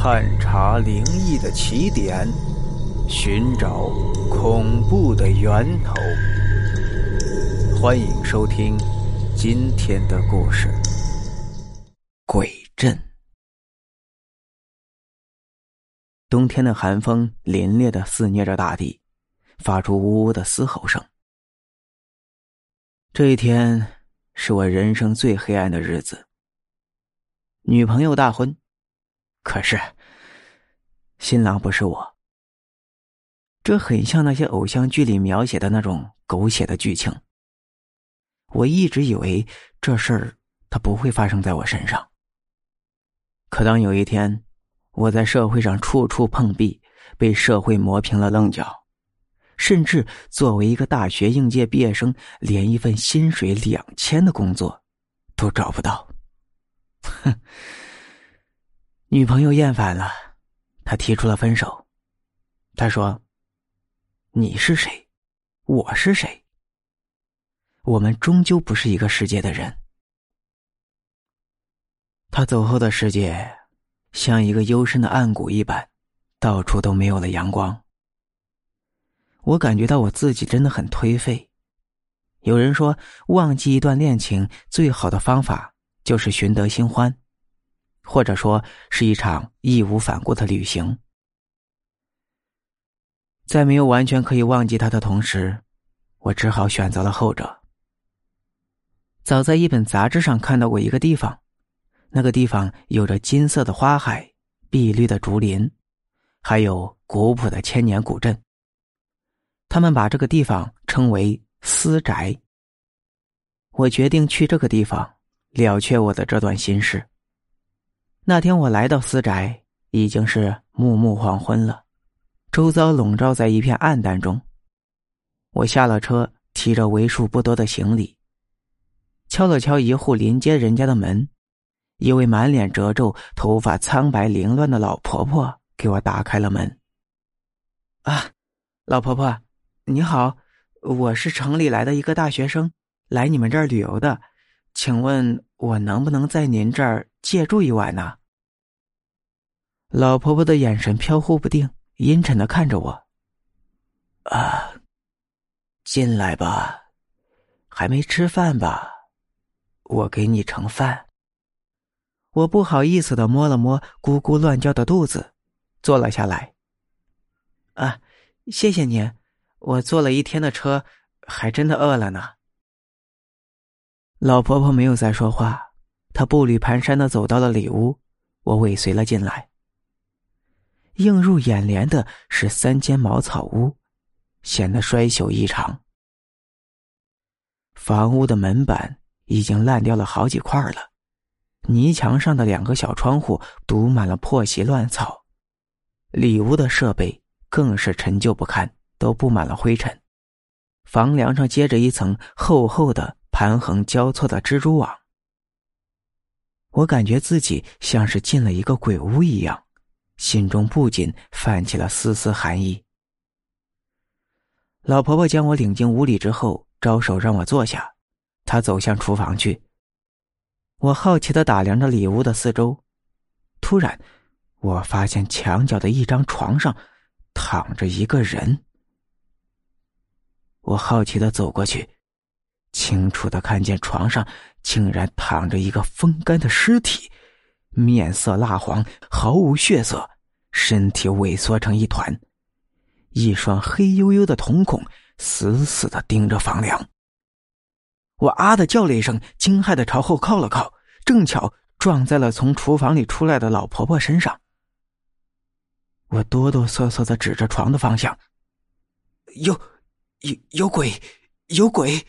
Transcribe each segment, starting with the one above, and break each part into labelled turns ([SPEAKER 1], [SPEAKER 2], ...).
[SPEAKER 1] 探查灵异的起点，寻找恐怖的源头。欢迎收听今天的故事《鬼阵》。冬天的寒风凛冽的肆虐着大地，发出呜呜的嘶吼声。这一天是我人生最黑暗的日子。女朋友大婚，可是新郎不是我。这很像那些偶像剧里描写的那种狗血的剧情。我一直以为这事儿它不会发生在我身上。可当有一天，我在社会上处处碰壁，被社会磨平了棱角，甚至作为一个大学应届毕业生，连一份薪水两千的工作都找不到。哼，女朋友厌烦了，他提出了分手。他说：“你是谁？我是谁？我们终究不是一个世界的人。”他走后的世界。像一个幽深的暗谷一般，到处都没有了阳光。我感觉到我自己真的很颓废。有人说，忘记一段恋情最好的方法就是寻得新欢，或者说是一场义无反顾的旅行。在没有完全可以忘记他的同时，我只好选择了后者。早在一本杂志上看到过一个地方。那个地方有着金色的花海、碧绿的竹林，还有古朴的千年古镇。他们把这个地方称为“私宅”。我决定去这个地方了却我的这段心事。那天我来到私宅，已经是暮暮黄昏了，周遭笼罩在一片暗淡中。我下了车，提着为数不多的行李，敲了敲一户临街人家的门。一位满脸褶皱、头发苍白凌乱的老婆婆给我打开了门。啊，老婆婆，你好，我是城里来的一个大学生，来你们这儿旅游的，请问我能不能在您这儿借住一晚呢？老婆婆的眼神飘忽不定，阴沉的看着我。啊，进来吧，还没吃饭吧？我给你盛饭。我不好意思的摸了摸咕咕乱叫的肚子，坐了下来。啊，谢谢您，我坐了一天的车，还真的饿了呢。老婆婆没有再说话，他步履蹒跚的走到了里屋，我尾随了进来。映入眼帘的是三间茅草屋，显得衰朽异常。房屋的门板已经烂掉了好几块了。泥墙上的两个小窗户堵满了破席乱草，里屋的设备更是陈旧不堪，都布满了灰尘。房梁上接着一层厚厚的盘横交错的蜘蛛网。我感觉自己像是进了一个鬼屋一样，心中不禁泛起了丝丝寒意。老婆婆将我领进屋里之后，招手让我坐下，她走向厨房去。我好奇的打量着里屋的四周，突然，我发现墙角的一张床上躺着一个人。我好奇的走过去，清楚的看见床上竟然躺着一个风干的尸体，面色蜡黄，毫无血色，身体萎缩成一团，一双黑黝黝的瞳孔死死的盯着房梁。我啊的叫了一声，惊骇的朝后靠了靠，正巧撞在了从厨房里出来的老婆婆身上。我哆哆嗦嗦的指着床的方向：“有，有有鬼，有鬼！”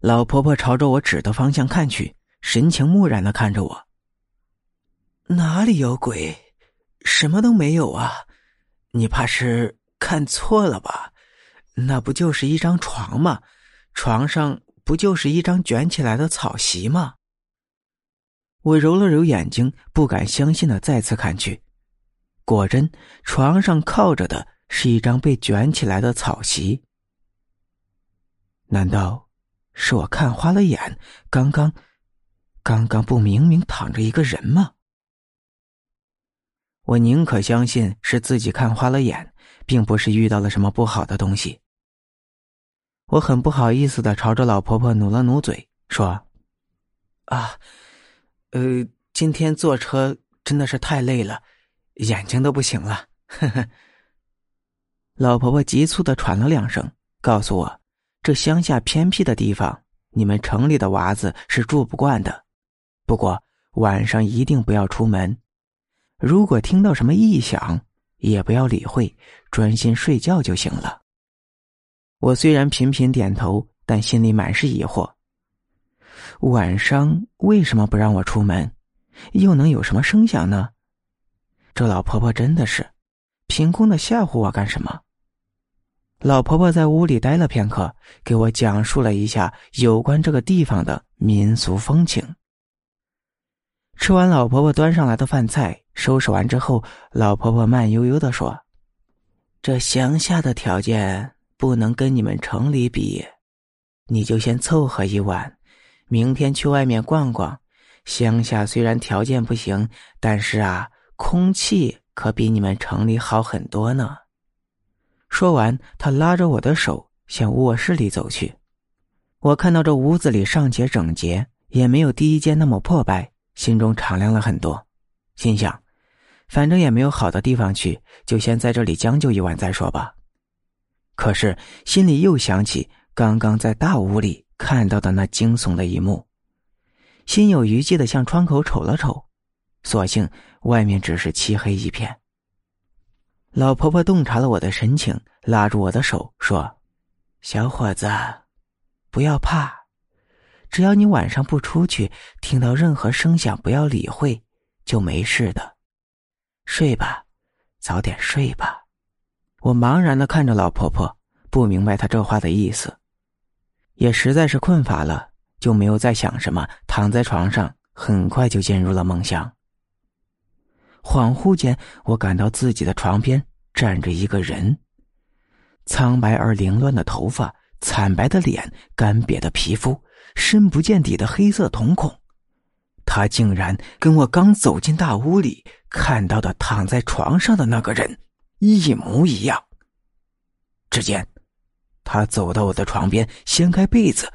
[SPEAKER 1] 老婆婆朝着我指的方向看去，神情木然的看着我：“哪里有鬼？什么都没有啊！你怕是看错了吧？那不就是一张床吗？床上……”不就是一张卷起来的草席吗？我揉了揉眼睛，不敢相信的再次看去，果真，床上靠着的是一张被卷起来的草席。难道是我看花了眼？刚刚，刚刚不明明躺着一个人吗？我宁可相信是自己看花了眼，并不是遇到了什么不好的东西。我很不好意思的朝着老婆婆努了努嘴，说：“啊，呃，今天坐车真的是太累了，眼睛都不行了。”呵呵。老婆婆急促的喘了两声，告诉我：“这乡下偏僻的地方，你们城里的娃子是住不惯的。不过晚上一定不要出门，如果听到什么异响，也不要理会，专心睡觉就行了。”我虽然频频点头，但心里满是疑惑。晚上为什么不让我出门？又能有什么声响呢？这老婆婆真的是，凭空的吓唬我干什么？老婆婆在屋里待了片刻，给我讲述了一下有关这个地方的民俗风情。吃完老婆婆端上来的饭菜，收拾完之后，老婆婆慢悠悠的说：“这乡下的条件。”不能跟你们城里比，你就先凑合一晚，明天去外面逛逛。乡下虽然条件不行，但是啊，空气可比你们城里好很多呢。说完，他拉着我的手向卧室里走去。我看到这屋子里尚且整洁，也没有第一间那么破败，心中敞亮了很多。心想，反正也没有好的地方去，就先在这里将就一晚再说吧。可是心里又想起刚刚在大屋里看到的那惊悚的一幕，心有余悸的向窗口瞅了瞅，所幸外面只是漆黑一片。老婆婆洞察了我的神情，拉住我的手说：“小伙子，不要怕，只要你晚上不出去，听到任何声响不要理会，就没事的。睡吧，早点睡吧。”我茫然的看着老婆婆，不明白她这话的意思，也实在是困乏了，就没有再想什么，躺在床上，很快就进入了梦乡。恍惚间，我感到自己的床边站着一个人，苍白而凌乱的头发，惨白的脸，干瘪的皮肤，深不见底的黑色瞳孔，他竟然跟我刚走进大屋里看到的躺在床上的那个人。一模一样。只见他走到我的床边，掀开被子，